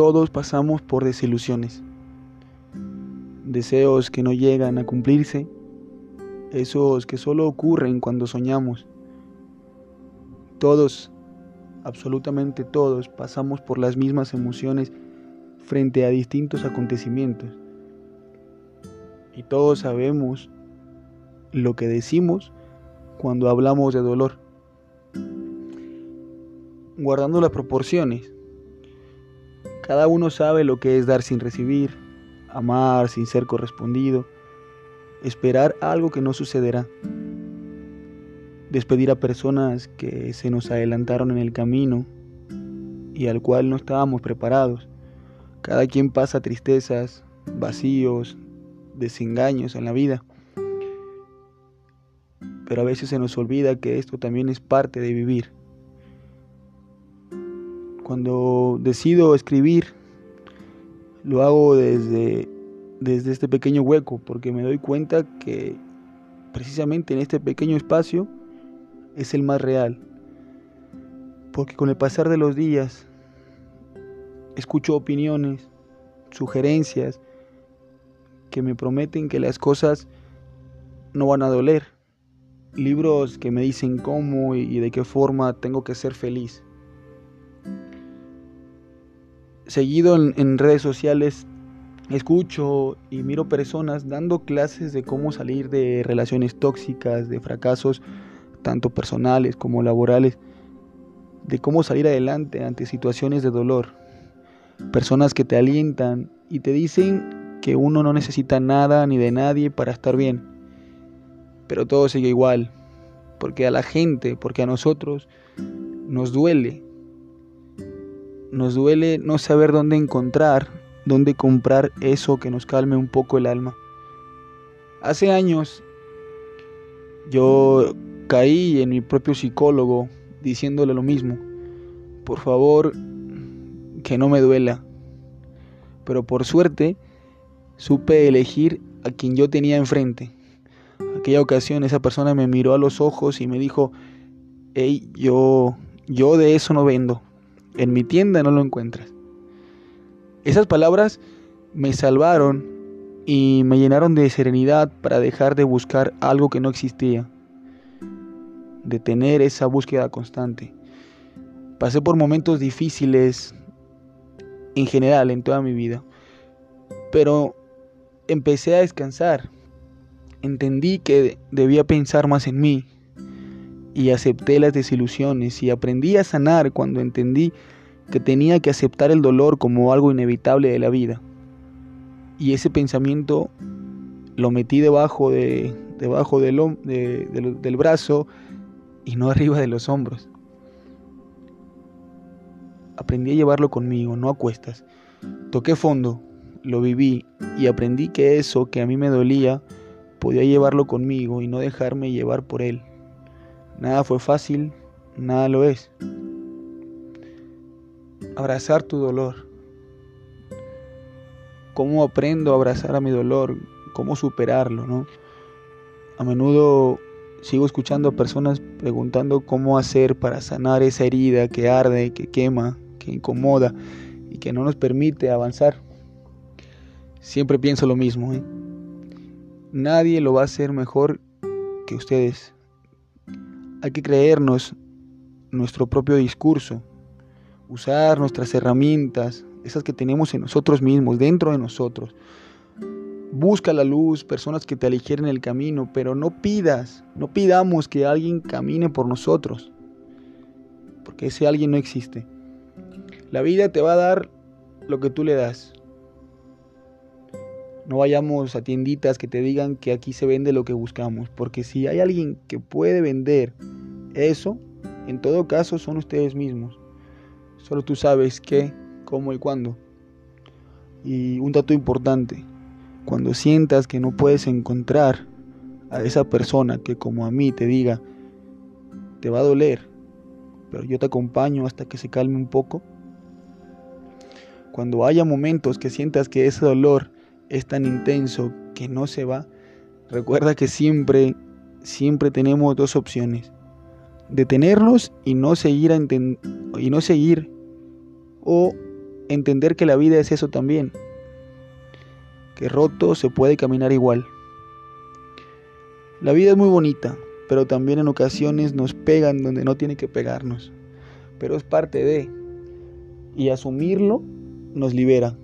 todos pasamos por desilusiones, deseos que no llegan a cumplirse, esos que solo ocurren cuando soñamos. Todos, absolutamente todos, pasamos por las mismas emociones frente a distintos acontecimientos. Y todos sabemos lo que decimos cuando hablamos de dolor. Guardando las proporciones. Cada uno sabe lo que es dar sin recibir, amar sin ser correspondido, esperar algo que no sucederá, despedir a personas que se nos adelantaron en el camino y al cual no estábamos preparados. Cada quien pasa tristezas, vacíos, desengaños en la vida. Pero a veces se nos olvida que esto también es parte de vivir. Cuando decido escribir, lo hago desde, desde este pequeño hueco, porque me doy cuenta que precisamente en este pequeño espacio es el más real. Porque con el pasar de los días escucho opiniones, sugerencias que me prometen que las cosas no van a doler. Libros que me dicen cómo y de qué forma tengo que ser feliz seguido en, redes sociales escucho y miro personas dando clases de cómo salir de relaciones tóxicas, de fracasos tanto personales como laborales, de cómo salir adelante ante situaciones de dolor. Personas que te alientan y te dicen que uno no necesita nada ni de nadie para estar bien. Pero todo sigue igual, porque a la gente, porque a nosotros nos duele nos duele no saber dónde encontrar, dónde comprar eso que nos calme un poco el alma. Hace años yo caí en mi propio psicólogo diciéndole lo mismo. Por favor, que no me duela. Pero por suerte supe elegir a quien yo tenía enfrente. Aquella ocasión esa persona me miró a los ojos y me dijo, hey, yo, yo de eso no vendo. En mi tienda no lo encuentras. Esas palabras me salvaron y me llenaron de serenidad para dejar de buscar algo que no existía, de tener esa búsqueda constante. Pasé por momentos difíciles en general en toda mi vida, pero empecé a descansar. Entendí que debía pensar más en mí, y acepté las desilusiones y aprendí a sanar cuando entendí que tenía que aceptar el dolor como algo inevitable de la vida. Y ese pensamiento lo metí debajo, de, debajo del, del brazo y no arriba de los hombros. Aprendí a llevarlo conmigo, no a cuestas. Toqué fondo, lo viví y aprendí que eso que a mí me dolía podía llevarlo conmigo y no dejarme llevar por él. Nada fue fácil, nada lo es. Abrazar tu dolor. ¿Cómo aprendo a abrazar a mi dolor? ¿Cómo superarlo? ¿no? A menudo sigo escuchando a personas preguntando cómo hacer para sanar esa herida que arde, que quema, que incomoda y que no nos permite avanzar. Siempre pienso lo mismo. ¿eh? Nadie lo va a hacer mejor que ustedes. Hay que creernos nuestro propio discurso, usar nuestras herramientas, esas que tenemos en nosotros mismos, dentro de nosotros. Busca la luz, personas que te aligeren el camino, pero no pidas, no pidamos que alguien camine por nosotros, porque ese alguien no existe. La vida te va a dar lo que tú le das. No vayamos a tienditas que te digan que aquí se vende lo que buscamos, porque si hay alguien que puede vender eso, en todo caso, son ustedes mismos. Solo tú sabes qué, cómo y cuándo. Y un dato importante, cuando sientas que no puedes encontrar a esa persona que como a mí te diga, te va a doler, pero yo te acompaño hasta que se calme un poco. Cuando haya momentos que sientas que ese dolor es tan intenso que no se va, recuerda que siempre, siempre tenemos dos opciones. Detenernos y no seguir, y no seguir o entender que la vida es eso también, que roto se puede caminar igual. La vida es muy bonita, pero también en ocasiones nos pegan donde no tiene que pegarnos, pero es parte de, y asumirlo nos libera.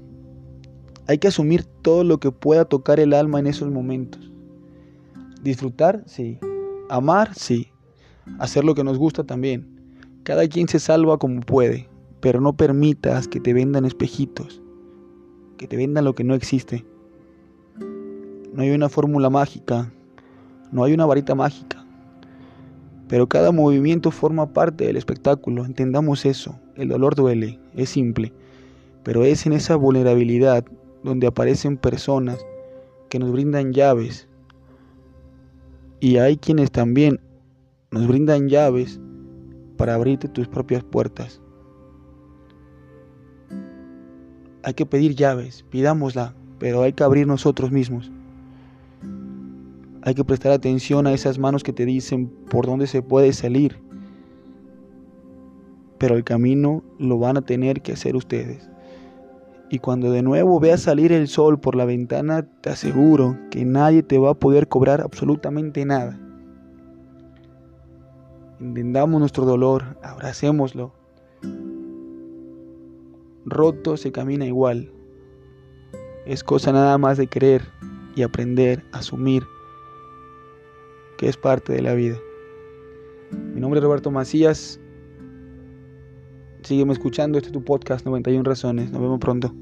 Hay que asumir todo lo que pueda tocar el alma en esos momentos. Disfrutar, sí. Amar, sí. Hacer lo que nos gusta también. Cada quien se salva como puede, pero no permitas que te vendan espejitos, que te vendan lo que no existe. No hay una fórmula mágica, no hay una varita mágica, pero cada movimiento forma parte del espectáculo, entendamos eso, el dolor duele, es simple, pero es en esa vulnerabilidad donde aparecen personas que nos brindan llaves y hay quienes también nos brindan llaves para abrirte tus propias puertas. Hay que pedir llaves, pidámosla, pero hay que abrir nosotros mismos. Hay que prestar atención a esas manos que te dicen por dónde se puede salir. Pero el camino lo van a tener que hacer ustedes. Y cuando de nuevo veas salir el sol por la ventana, te aseguro que nadie te va a poder cobrar absolutamente nada. Entendamos nuestro dolor, abracémoslo. Roto se camina igual. Es cosa nada más de creer y aprender, asumir que es parte de la vida. Mi nombre es Roberto Macías. Sígueme escuchando, este es tu podcast 91 Razones. Nos vemos pronto.